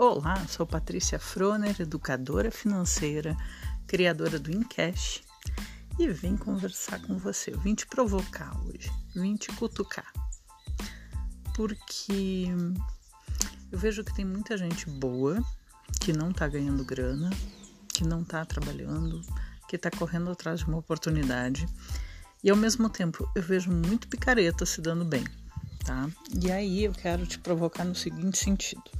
Olá, sou Patrícia Froner, educadora financeira, criadora do Incash e vim conversar com você. Eu vim te provocar hoje, vim te cutucar. Porque eu vejo que tem muita gente boa que não tá ganhando grana, que não tá trabalhando, que tá correndo atrás de uma oportunidade. E ao mesmo tempo eu vejo muito picareta se dando bem, tá? E aí eu quero te provocar no seguinte sentido.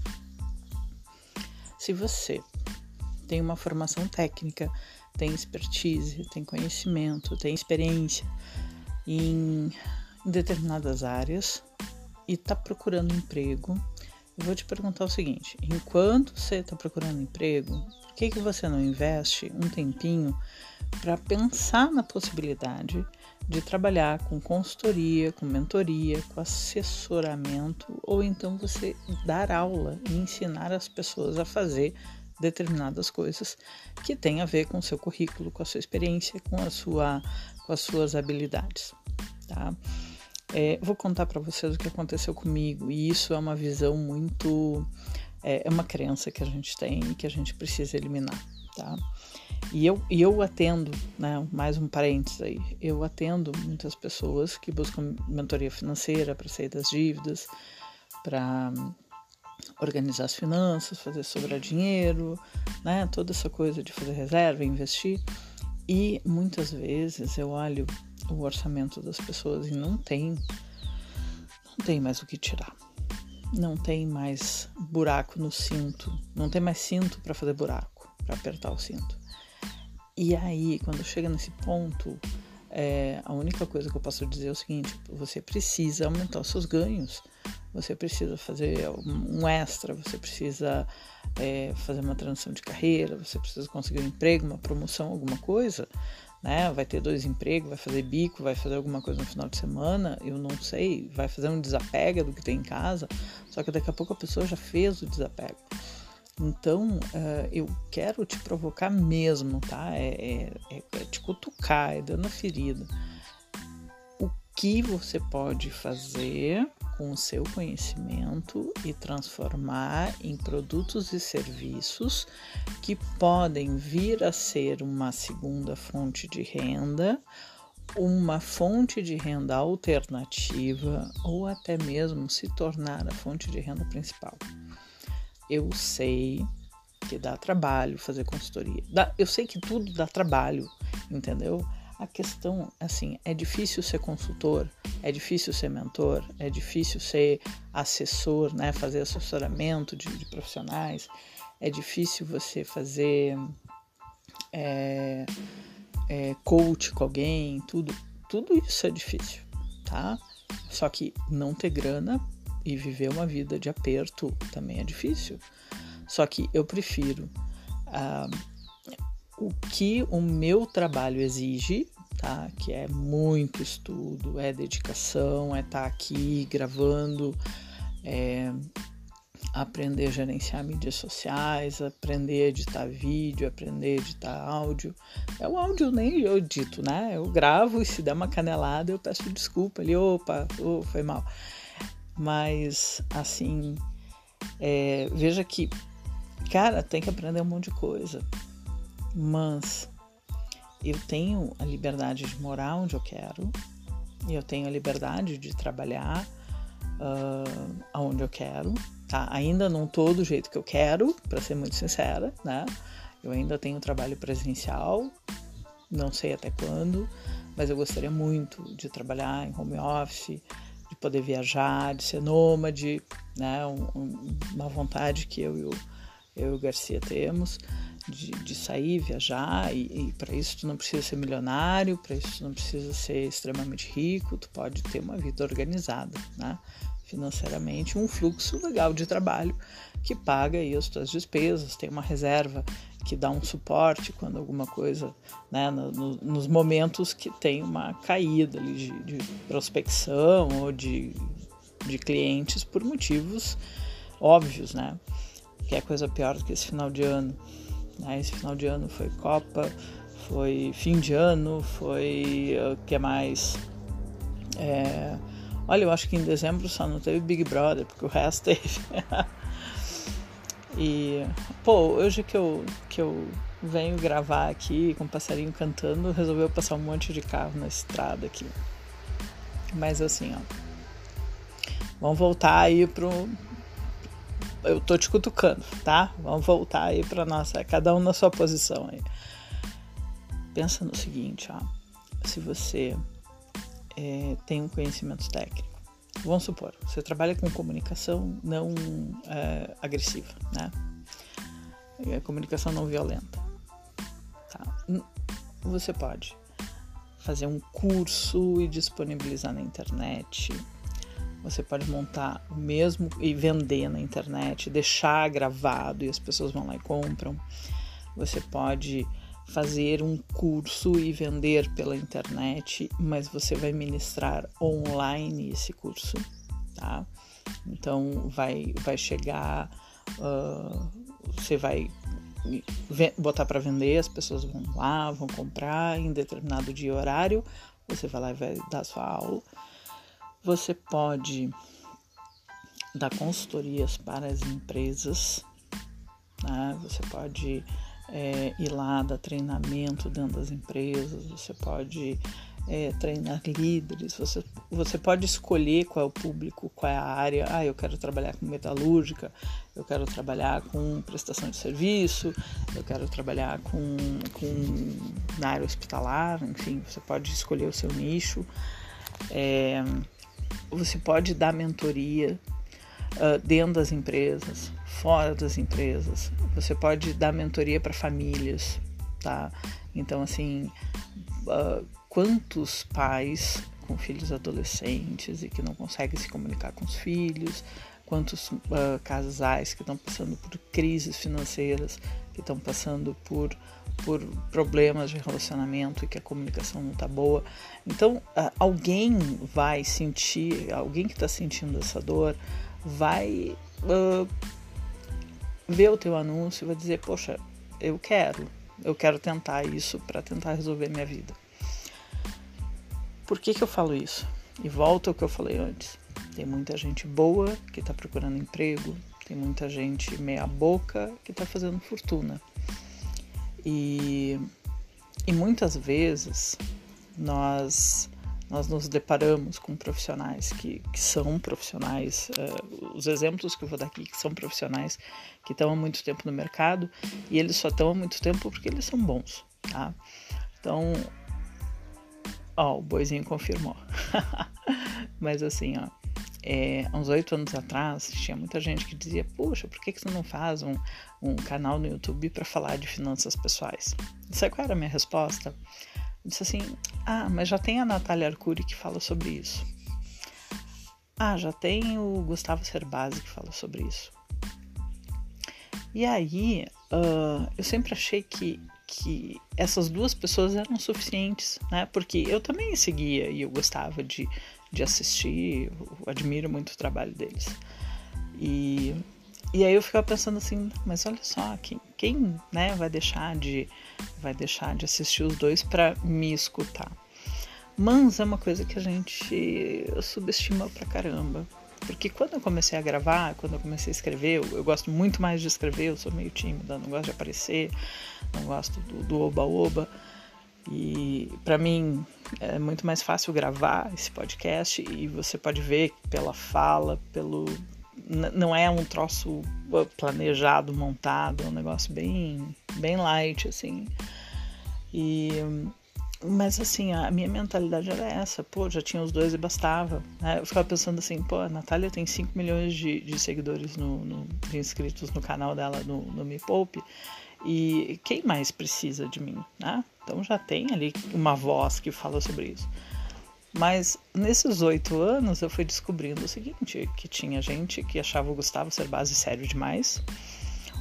Se você tem uma formação técnica, tem expertise, tem conhecimento, tem experiência em, determinadas áreas e está procurando emprego, vou te perguntar o seguinte: enquanto você está procurando emprego, por que, que você não investe um tempinho para pensar na possibilidade de trabalhar com consultoria, com mentoria, com assessoramento, ou então você dar aula e ensinar as pessoas a fazer determinadas coisas que tem a ver com o seu currículo, com a sua experiência, com a sua, com as suas habilidades, tá? É, vou contar para vocês o que aconteceu comigo e isso é uma visão muito é, é uma crença que a gente tem e que a gente precisa eliminar, tá? E eu, e eu atendo, né, mais um parênteses aí, eu atendo muitas pessoas que buscam mentoria financeira para sair das dívidas, para organizar as finanças, fazer sobrar dinheiro, né, toda essa coisa de fazer reserva, investir. E muitas vezes eu olho o orçamento das pessoas e não tem, não tem mais o que tirar. Não tem mais buraco no cinto, não tem mais cinto para fazer buraco, para apertar o cinto. E aí, quando chega nesse ponto, é, a única coisa que eu posso dizer é o seguinte: você precisa aumentar os seus ganhos, você precisa fazer um extra, você precisa é, fazer uma transição de carreira, você precisa conseguir um emprego, uma promoção, alguma coisa. Né? Vai ter dois empregos, vai fazer bico, vai fazer alguma coisa no final de semana, eu não sei, vai fazer um desapega do que tem em casa, só que daqui a pouco a pessoa já fez o desapego. Então, uh, eu quero te provocar mesmo, tá? É, é, é, te cutucar, é dando ferida. O que você pode fazer com o seu conhecimento e transformar em produtos e serviços que podem vir a ser uma segunda fonte de renda, uma fonte de renda alternativa ou até mesmo se tornar a fonte de renda principal. Eu sei que dá trabalho fazer consultoria. Eu sei que tudo dá trabalho, entendeu? A questão, assim, é difícil ser consultor, é difícil ser mentor, é difícil ser assessor, né? Fazer assessoramento de, de profissionais, é difícil você fazer é, é, coach com alguém, tudo, tudo isso é difícil, tá? Só que não ter grana e viver uma vida de aperto também é difícil. Só que eu prefiro uh, o que o meu trabalho exige, tá? Que é muito estudo, é dedicação, é estar tá aqui gravando, é aprender a gerenciar mídias sociais, aprender a editar vídeo, aprender a editar áudio. É o áudio nem eu edito, né? Eu gravo e se der uma canelada eu peço desculpa ali, opa, oh, foi mal. Mas, assim, é, veja que, cara, tem que aprender um monte de coisa. Mas eu tenho a liberdade de morar onde eu quero, eu tenho a liberdade de trabalhar uh, aonde eu quero, tá? Ainda não tô do jeito que eu quero, para ser muito sincera, né? Eu ainda tenho trabalho presencial, não sei até quando, mas eu gostaria muito de trabalhar em home office, de poder viajar, de ser nômade, né? Um, um, uma vontade que eu e o, eu e o Garcia temos de, de sair, viajar, e, e para isso tu não precisa ser milionário, para isso tu não precisa ser extremamente rico, tu pode ter uma vida organizada, né? financeiramente, um fluxo legal de trabalho que paga aí as tuas despesas, tem uma reserva que dá um suporte quando alguma coisa, né, no, no, nos momentos que tem uma caída ali de, de prospecção ou de, de clientes por motivos óbvios, né? Que é coisa pior do que esse final de ano. Né? Esse final de ano foi Copa, foi fim de ano, foi o que mais? É, olha, eu acho que em dezembro só não teve Big Brother, porque o resto teve. E, pô, hoje que eu, que eu venho gravar aqui com o passarinho cantando, resolveu passar um monte de carro na estrada aqui. Mas assim, ó. Vamos voltar aí pro. Eu tô te cutucando, tá? Vamos voltar aí pra nossa. Cada um na sua posição aí. Pensa no seguinte, ó. Se você é, tem um conhecimento técnico, vamos supor, você trabalha com comunicação não é, agressiva, né? É, comunicação não violenta. Tá? Você pode fazer um curso e disponibilizar na internet. Você pode montar o mesmo e vender na internet, deixar gravado e as pessoas vão lá e compram. Você pode fazer um curso e vender pela internet, mas você vai ministrar online esse curso, tá? Então vai vai chegar, uh, você vai botar para vender, as pessoas vão lá, vão comprar em determinado dia e horário, você vai lá e vai dar sua aula. Você pode dar consultorias para as empresas, né? você pode é, ir lá dar treinamento dentro das empresas, você pode é, treinar líderes, você, você pode escolher qual é o público, qual é a área. Ah, eu quero trabalhar com metalúrgica, eu quero trabalhar com prestação de serviço, eu quero trabalhar com, com na área hospitalar, enfim, você pode escolher o seu nicho. É, você pode dar mentoria uh, dentro das empresas, fora das empresas. Você pode dar mentoria para famílias, tá? Então, assim, uh, quantos pais com filhos adolescentes e que não conseguem se comunicar com os filhos, quantos uh, casais que estão passando por crises financeiras, que estão passando por, por problemas de relacionamento e que a comunicação não está boa. Então, alguém vai sentir, alguém que está sentindo essa dor, vai uh, ver o teu anúncio e vai dizer: Poxa, eu quero, eu quero tentar isso para tentar resolver minha vida. Por que, que eu falo isso? E volto ao que eu falei antes. Tem muita gente boa que está procurando emprego, tem muita gente meia boca que está fazendo fortuna. E, e muitas vezes nós nós nos deparamos com profissionais que, que são profissionais, uh, os exemplos que eu vou dar aqui que são profissionais que estão há muito tempo no mercado e eles só estão há muito tempo porque eles são bons, tá? Então, Ó, o boizinho confirmou. Mas assim, ó, é, uns oito anos atrás, tinha muita gente que dizia: Puxa, por que, que você não faz um, um canal no YouTube para falar de finanças pessoais? Sabe qual era a minha resposta? Eu disse assim: Ah, mas já tem a Natália Arcuri que fala sobre isso. Ah, já tem o Gustavo Cerbasi que fala sobre isso. E aí, uh, eu sempre achei que que essas duas pessoas eram suficientes, né? Porque eu também seguia e eu gostava de, de assistir, admiro muito o trabalho deles. E, e aí eu ficava pensando assim, mas olha só, quem, quem né, vai deixar de vai deixar de assistir os dois para me escutar? Mas é uma coisa que a gente subestima pra caramba. Porque quando eu comecei a gravar, quando eu comecei a escrever, eu, eu gosto muito mais de escrever, eu sou meio tímida, não gosto de aparecer, não gosto do oba-oba. E para mim é muito mais fácil gravar esse podcast e você pode ver pela fala, pelo não é um troço planejado, montado, é um negócio bem bem light assim. E mas assim, a minha mentalidade era essa, pô, já tinha os dois e bastava. Né? Eu ficava pensando assim, pô, a Natália tem 5 milhões de, de seguidores, no, no, de inscritos no canal dela no, no Me Poupe, e quem mais precisa de mim, né? Então já tem ali uma voz que fala sobre isso. Mas nesses oito anos eu fui descobrindo o seguinte, que tinha gente que achava o Gustavo ser base sério demais,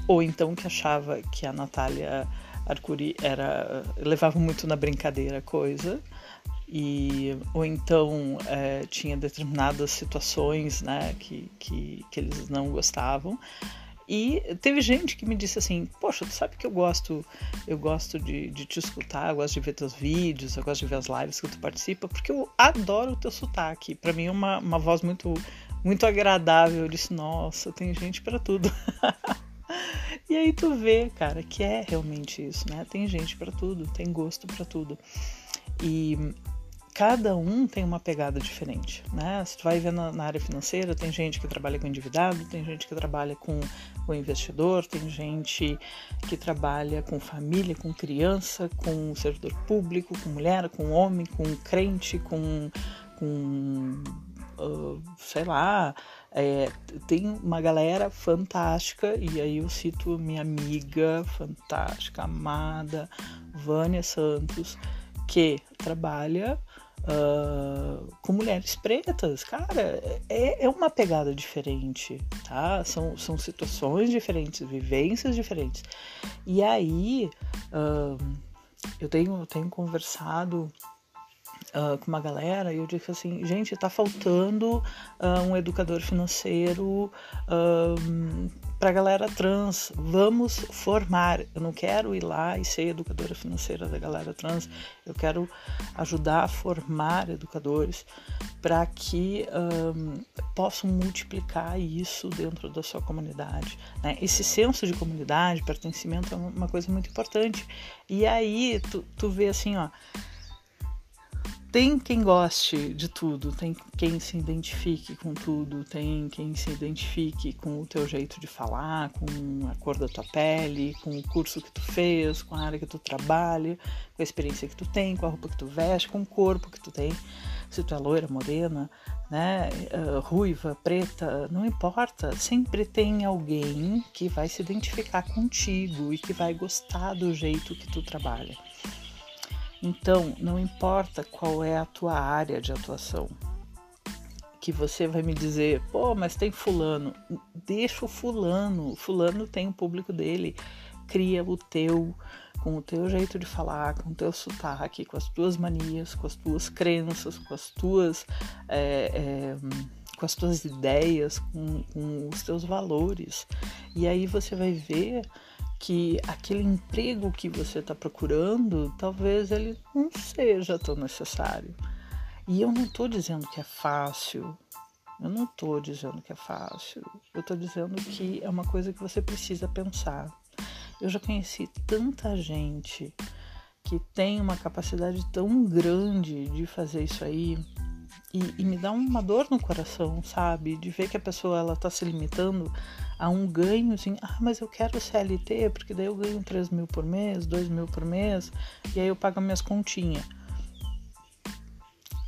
ou então que achava que a Natália Arcuri era levava muito na brincadeira a coisa e ou então é, tinha determinadas situações né que, que, que eles não gostavam e teve gente que me disse assim, poxa, tu sabe que eu gosto, eu gosto de, de te escutar, eu gosto de ver teus vídeos, eu gosto de ver as lives que tu participa, porque eu adoro o teu sotaque. Para mim é uma, uma voz muito, muito agradável. Eu disse, nossa, tem gente para tudo. E aí tu vê, cara, que é realmente isso, né? Tem gente para tudo, tem gosto para tudo. E cada um tem uma pegada diferente, né? Se tu vai ver na, na, área financeira, tem gente que trabalha com endividado, tem gente que trabalha com o investidor, tem gente que trabalha com família, com criança, com servidor público, com mulher, com homem, com crente, com, com uh, sei lá, é, tem uma galera fantástica, e aí eu cito minha amiga fantástica, amada, Vânia Santos, que trabalha uh, com mulheres pretas. Cara, é, é uma pegada diferente, tá? São, são situações diferentes, vivências diferentes. E aí, uh, eu tenho, tenho conversado Uh, com uma galera e eu disse assim, gente, tá faltando uh, um educador financeiro uh, para a galera trans. Vamos formar. Eu não quero ir lá e ser educadora financeira da galera trans. Eu quero ajudar a formar educadores para que um, possam multiplicar isso dentro da sua comunidade. Né? Esse senso de comunidade, pertencimento é uma coisa muito importante. E aí tu, tu vê assim, ó tem quem goste de tudo, tem quem se identifique com tudo, tem quem se identifique com o teu jeito de falar, com a cor da tua pele, com o curso que tu fez, com a área que tu trabalha, com a experiência que tu tem, com a roupa que tu veste, com o corpo que tu tem. Se tu é loira, morena, né, uh, ruiva, preta, não importa. Sempre tem alguém que vai se identificar contigo e que vai gostar do jeito que tu trabalha. Então, não importa qual é a tua área de atuação, que você vai me dizer, pô, mas tem fulano. Deixa o fulano, fulano tem o público dele. Cria o teu, com o teu jeito de falar, com o teu sotaque, com as tuas manias, com as tuas crenças, com as tuas, é, é, com as tuas ideias, com, com os teus valores. E aí você vai ver que aquele emprego que você está procurando, talvez ele não seja tão necessário. E eu não estou dizendo que é fácil, eu não estou dizendo que é fácil, eu estou dizendo que é uma coisa que você precisa pensar. Eu já conheci tanta gente que tem uma capacidade tão grande de fazer isso aí e, e me dá uma dor no coração, sabe? De ver que a pessoa ela está se limitando a um ganho assim, ah, mas eu quero CLT, porque daí eu ganho 3 mil por mês, 2 mil por mês, e aí eu pago minhas continhas.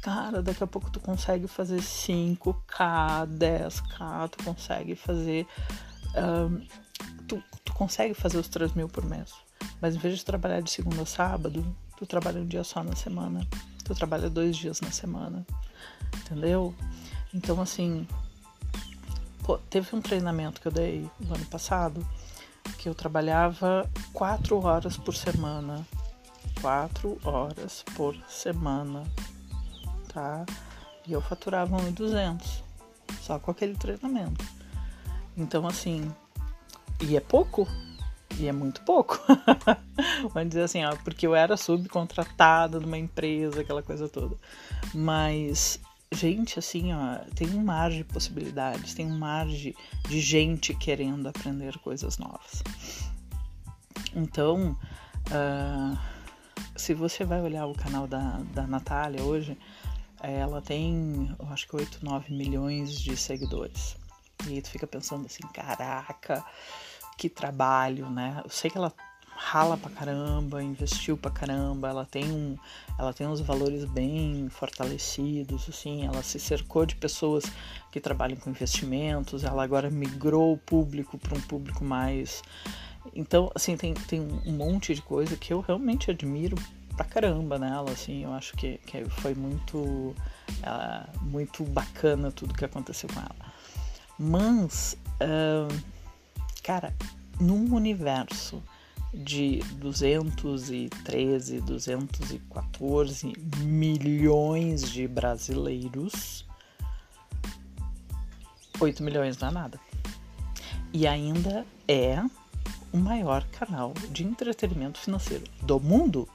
Cara, daqui a pouco tu consegue fazer 5K, 10K, tu consegue fazer. Um, tu, tu consegue fazer os 3 mil por mês. Mas em vez de trabalhar de segunda a sábado, tu trabalha um dia só na semana. Tu trabalha dois dias na semana. Entendeu? Então, assim, teve um treinamento que eu dei no ano passado que eu trabalhava quatro horas por semana. Quatro horas por semana, tá? E eu faturava 1.200 só com aquele treinamento. Então, assim, e é pouco? E é muito pouco. Vamos dizer assim, ó, porque eu era subcontratada numa empresa, aquela coisa toda. Mas gente, assim, ó, tem um mar de possibilidades, tem um mar de, de gente querendo aprender coisas novas. Então, uh, se você vai olhar o canal da, da Natália hoje, ela tem, eu acho que 8, 9 milhões de seguidores. E aí tu fica pensando assim, caraca, que trabalho, né? Eu sei que ela rala pra caramba, investiu pra caramba, ela tem um, ela tem uns valores bem fortalecidos, assim, ela se cercou de pessoas que trabalham com investimentos, ela agora migrou o público para um público mais então, assim, tem, tem um monte de coisa que eu realmente admiro pra caramba nela, assim, eu acho que, que foi muito, ela, muito bacana tudo que aconteceu com ela. Mas, uh, cara, num universo de 213, 214 milhões de brasileiros, 8 milhões não é nada. E ainda é o maior canal de entretenimento financeiro do mundo.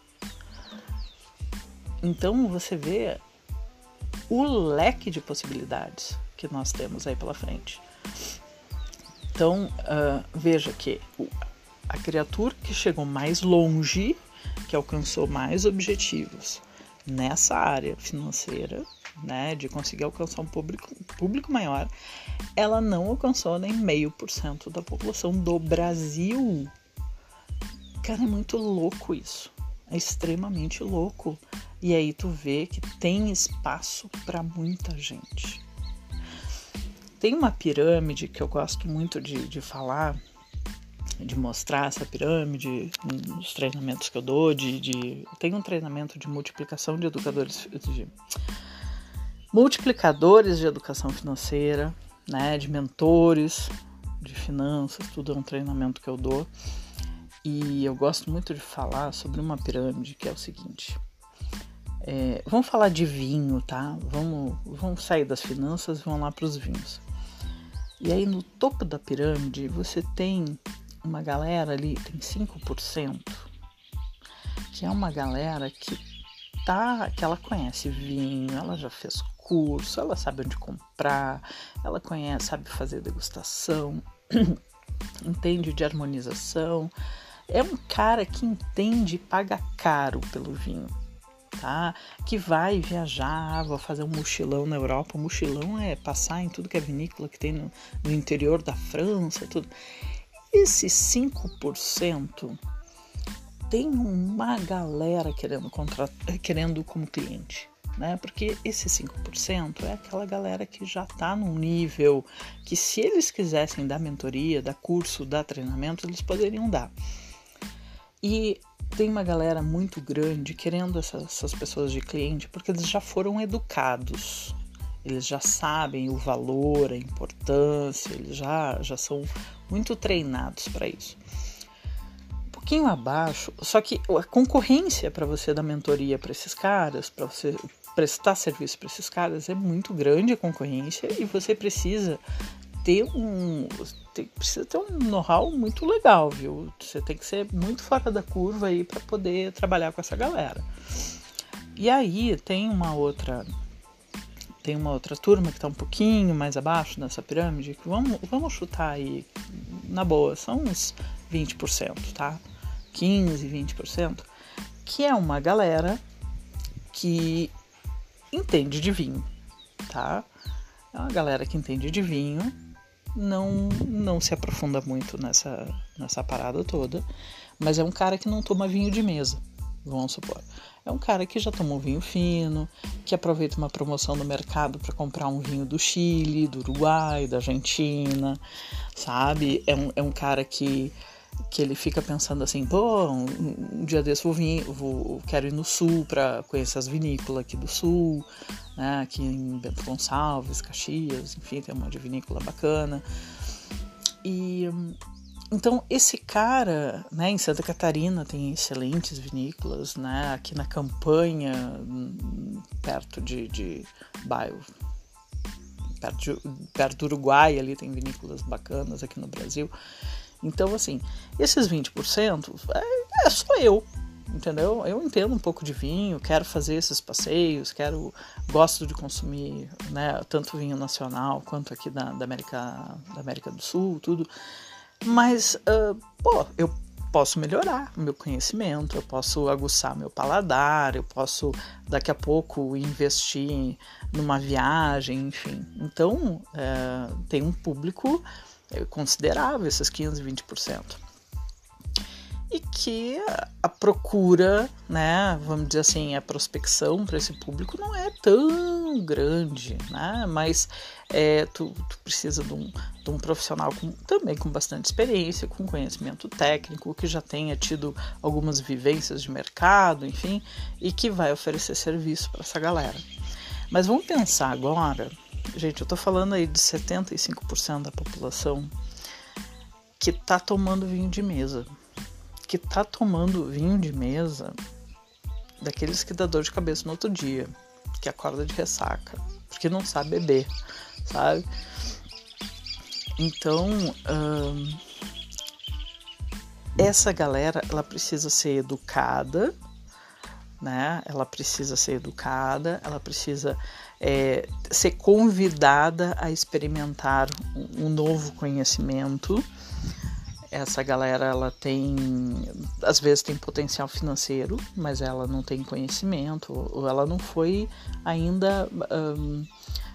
Então você vê o leque de possibilidades que nós temos aí pela frente. Então uh, veja que a criatura que chegou mais longe, que alcançou mais objetivos nessa área financeira, né, de conseguir alcançar um público, público maior, ela não alcançou nem meio por cento da população do Brasil. Cara, é muito louco isso. É extremamente louco. E aí tu vê que tem espaço para muita gente. Tem uma pirâmide que eu gosto muito de, de falar, de mostrar essa pirâmide nos treinamentos que eu dou, de, de tem um treinamento de multiplicação de educadores de multiplicadores de educação financeira, né, de mentores de finanças, tudo é um treinamento que eu dou. E eu gosto muito de falar sobre uma pirâmide que é o seguinte. É, vamos falar de vinho, tá? Vamos, vamos sair das finanças e vamos lá para os vinhos. E aí no topo da pirâmide você tem uma galera ali, tem 5%, que é uma galera que tá, que ela conhece vinho, ela já fez curso, ela sabe onde comprar, ela conhece, sabe fazer degustação, entende de harmonização. É um cara que entende e paga caro pelo vinho, Que vai viajar, vou fazer um mochilão na Europa. Mochilão é passar em tudo que é vinícola que tem no, no interior da França, tudo. Esse 5% tem uma galera querendo, contratar, querendo como cliente né? Porque esse 5% é aquela galera que já está num nível que, se eles quisessem dar mentoria, dar curso, dar treinamento, eles poderiam dar. E tem uma galera muito grande querendo essas, essas pessoas de cliente porque eles já foram educados, eles já sabem o valor, a importância, eles já, já são muito treinados para isso. Um pouquinho abaixo, só que a concorrência para você dar mentoria para esses caras, para você prestar serviço para esses caras é muito grande a concorrência e você precisa ter um tem, precisa ter um know-how muito legal, viu? Você tem que ser muito fora da curva aí para poder trabalhar com essa galera. E aí tem uma outra tem uma outra turma que está um pouquinho mais abaixo nessa pirâmide, que vamos, vamos chutar aí na boa, são uns 20%, tá? 15, 20%, que é uma galera que entende de vinho, tá? É uma galera que entende de vinho, não não se aprofunda muito nessa nessa parada toda, mas é um cara que não toma vinho de mesa, vamos supor. É um cara que já tomou vinho fino, que aproveita uma promoção no mercado para comprar um vinho do Chile, do Uruguai, da Argentina, sabe? É um, é um cara que que ele fica pensando assim, pô, um, dia desse vou vir, vou, quero ir no sul para conhecer as vinícolas aqui do sul, né, aqui em Bento Gonçalves, Caxias, enfim, tem um monte de vinícola bacana. E então esse cara, né, em Santa Catarina tem excelentes vinícolas, né, aqui na campanha, perto de, de bairro, perto, de, perto do Uruguai ali tem vinícolas bacanas aqui no Brasil. Então, assim, esses 20% é, é só eu, entendeu? Eu entendo um pouco de vinho, quero fazer esses passeios, quero, gosto de consumir, né, tanto vinho nacional quanto aqui da, da América, da América do Sul, tudo. Mas, uh, pô, eu posso melhorar meu conhecimento, eu posso aguçar meu paladar, eu posso daqui a pouco investir numa viagem, enfim. Então, uh, tem um público é considerável, esses 15, 20%. E que a procura, né, vamos dizer assim, a prospecção para esse público não é tão grande, né? Mas é, tu, tu precisa de um, de um profissional com, também com bastante experiência, com conhecimento técnico, que já tenha tido algumas vivências de mercado, enfim, e que vai oferecer serviço para essa galera. Mas vamos pensar agora Gente, eu tô falando aí de 75% da população que tá tomando vinho de mesa. Que tá tomando vinho de mesa daqueles que dá dor de cabeça no outro dia, que acorda de ressaca, porque não sabe beber, sabe? Então, hum, essa galera, ela precisa ser educada, né? Ela precisa ser educada, ela precisa é, ser convidada a experimentar um, novo conhecimento. essa galera ela tem às vezes tem potencial financeiro mas ela não tem conhecimento ou ela não foi ainda um,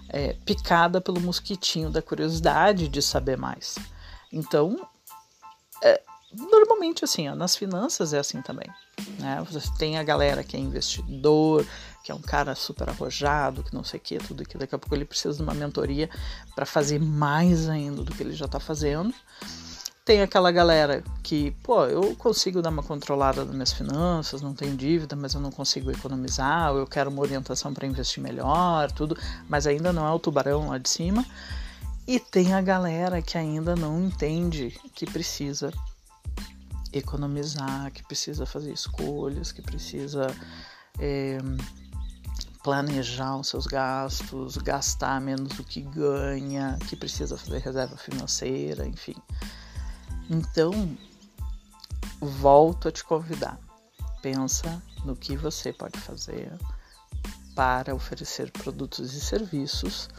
é, picada pelo mosquitinho da curiosidade de saber mais então é, normalmente assim ó, nas finanças é assim também né você tem a galera que é investidor que é um cara super arrojado que não sei o que tudo que daqui a pouco ele precisa de uma mentoria para fazer mais ainda do que ele já está fazendo tem aquela galera que, pô, eu consigo dar uma controlada nas minhas finanças, não tenho dívida, mas eu não consigo economizar, eu quero uma orientação para investir melhor, tudo, mas ainda não é o tubarão lá de cima. E tem a galera que ainda não entende que precisa economizar, que precisa fazer escolhas, que precisa é, planejar os seus gastos, gastar menos do que ganha, que precisa fazer reserva financeira, enfim. Então, volto a te convidar. Pensa no que você pode fazer para oferecer produtos e serviços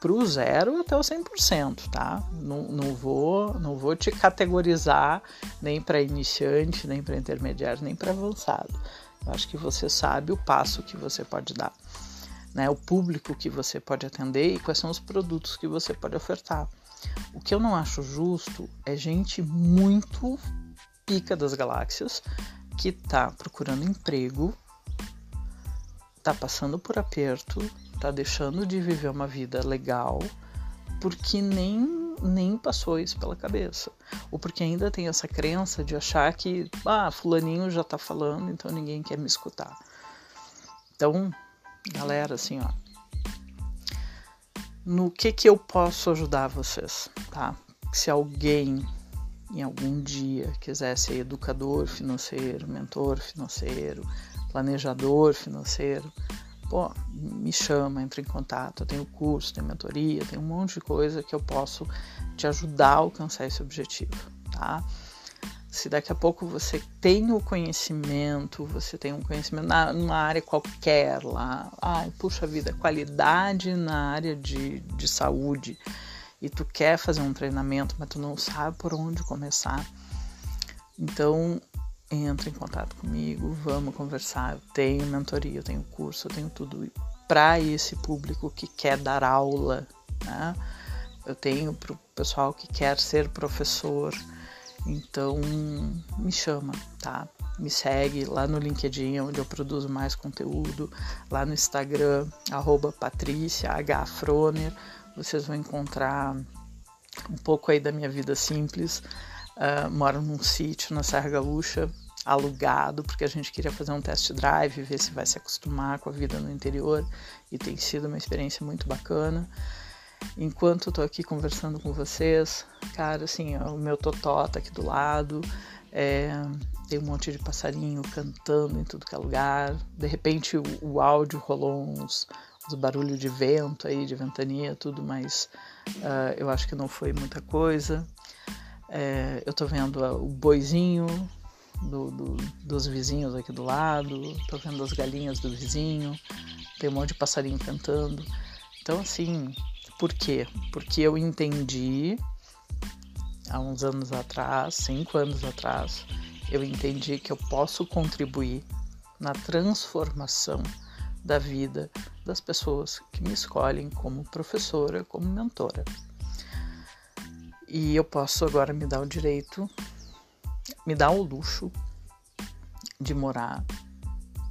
para o zero até o 100%, tá? Não, não, vou, não vou te categorizar nem para iniciante, nem para intermediário, nem para avançado. Eu acho que você sabe o passo que você pode dar, né? O público que você pode atender e quais são os produtos que você pode ofertar. O que eu não acho justo é gente muito pica das galáxias que tá procurando emprego, tá passando por aperto, tá deixando de viver uma vida legal, porque nem nem passou isso pela cabeça. Ou porque ainda tem essa crença de achar que, ah, fulaninho já tá falando, então ninguém quer me escutar. Então, galera, assim, ó, no que que eu posso ajudar vocês, tá? Se alguém em algum dia quiser ser educador financeiro, mentor financeiro, planejador financeiro, pô, me chama, entra em contato. Eu tenho curso, tenho mentoria, tenho um monte de coisa que eu posso te ajudar a alcançar esse objetivo, tá? Se daqui a pouco você tem o conhecimento, você tem um conhecimento na, numa área qualquer lá, ai, puxa vida, qualidade na área de, de saúde, e tu quer fazer um treinamento, mas tu não sabe por onde começar, então entra em contato comigo, vamos conversar. Eu tenho mentoria, eu tenho curso, eu tenho tudo para esse público que quer dar aula, né? Eu tenho para o pessoal que quer ser professor então, me chama, tá? Me segue lá no LinkedIn, onde eu produzo mais conteúdo, lá no Instagram, arroba Patrícia. Froner. Vocês vão encontrar um pouco aí da minha vida simples. Uh, moro num sítio na Serra Gaúcha, alugado, porque a gente queria fazer um test drive, ver se vai se acostumar com a vida no interior, e tem sido uma experiência muito bacana enquanto eu tô aqui conversando com vocês, cara, assim, o meu totó tá aqui do lado, é, tem um monte de passarinho cantando em tudo que é lugar. De repente o, o áudio rolou uns, uns barulhos de vento aí, de ventania, tudo, mas uh, eu acho que não foi muita coisa. É, eu tô vendo o boizinho do, do, dos vizinhos aqui do lado, tô vendo as galinhas do vizinho, tem um monte de passarinho cantando. Então, assim, por quê? Porque eu entendi há uns anos atrás, cinco anos atrás, eu entendi que eu posso contribuir na transformação da vida das pessoas que me escolhem como professora, como mentora. E eu posso agora me dar o direito, me dar o luxo de morar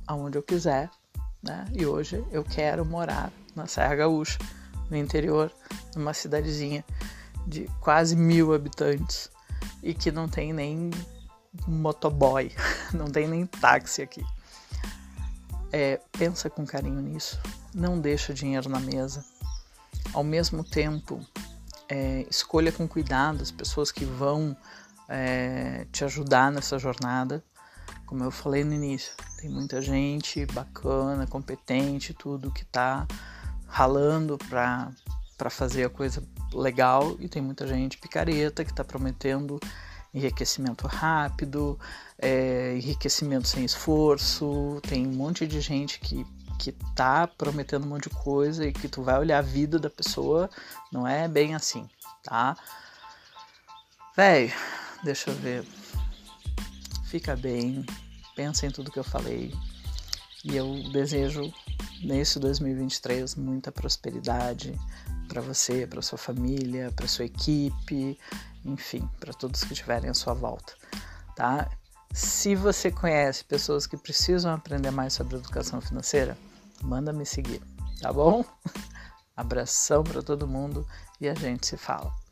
aonde eu quiser, né? E hoje eu quero morar na Serra Gaúcha no interior, numa cidadezinha de quase mil habitantes e que não tem nem motoboy, não tem nem táxi aqui. É, pensa com carinho nisso, não deixa dinheiro na mesa. Ao mesmo tempo, é, escolha com cuidado as pessoas que vão é, te ajudar nessa jornada. Como eu falei no início, tem muita gente bacana, competente, tudo que está ralando para fazer a coisa legal e tem muita gente picareta que está prometendo enriquecimento rápido, é, enriquecimento sem esforço, tem um monte de gente que que tá prometendo um monte de coisa e que tu vai olhar a vida da pessoa, não é bem assim, tá? Velho, deixa eu ver. Fica bem, pensa em tudo que eu falei. E eu desejo nesse 2023 muita prosperidade para você, para sua família, para sua equipe, enfim, para todos que estiverem à sua volta, tá? Se você conhece pessoas que precisam aprender mais sobre educação financeira, manda me seguir, tá bom? Abração para todo mundo e a gente se fala.